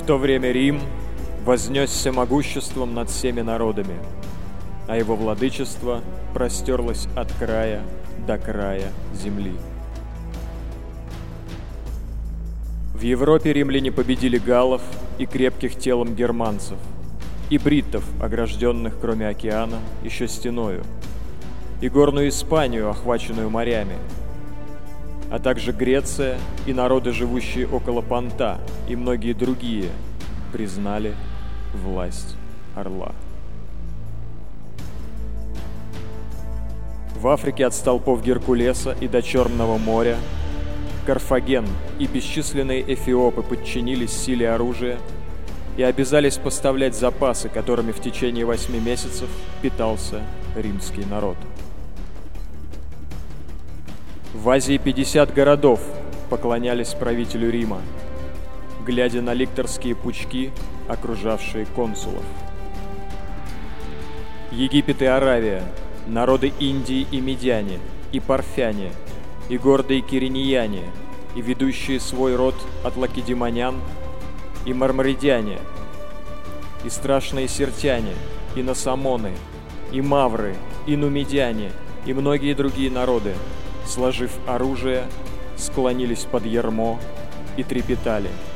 В то время Рим вознесся могуществом над всеми народами, а его владычество простерлось от края до края земли. В Европе римляне победили галлов и крепких телом германцев, и бриттов, огражденных, кроме океана, еще стеною, и горную Испанию, охваченную морями, а также Греция и народы, живущие около Понта, и многие другие, признали власть орла. В Африке от столпов Геркулеса и до Черного моря Карфаген и бесчисленные эфиопы подчинились силе оружия и обязались поставлять запасы, которыми в течение восьми месяцев питался римский народ. В Азии 50 городов поклонялись правителю Рима, глядя на ликторские пучки, окружавшие консулов. Египет и Аравия, народы Индии и Медяне, и Парфяне – и гордые киринияне, и ведущие свой род от лакедемонян, и мармаридяне, и страшные сертяне, и насамоны, и мавры, и нумидяне, и многие другие народы, сложив оружие, склонились под ярмо и трепетали –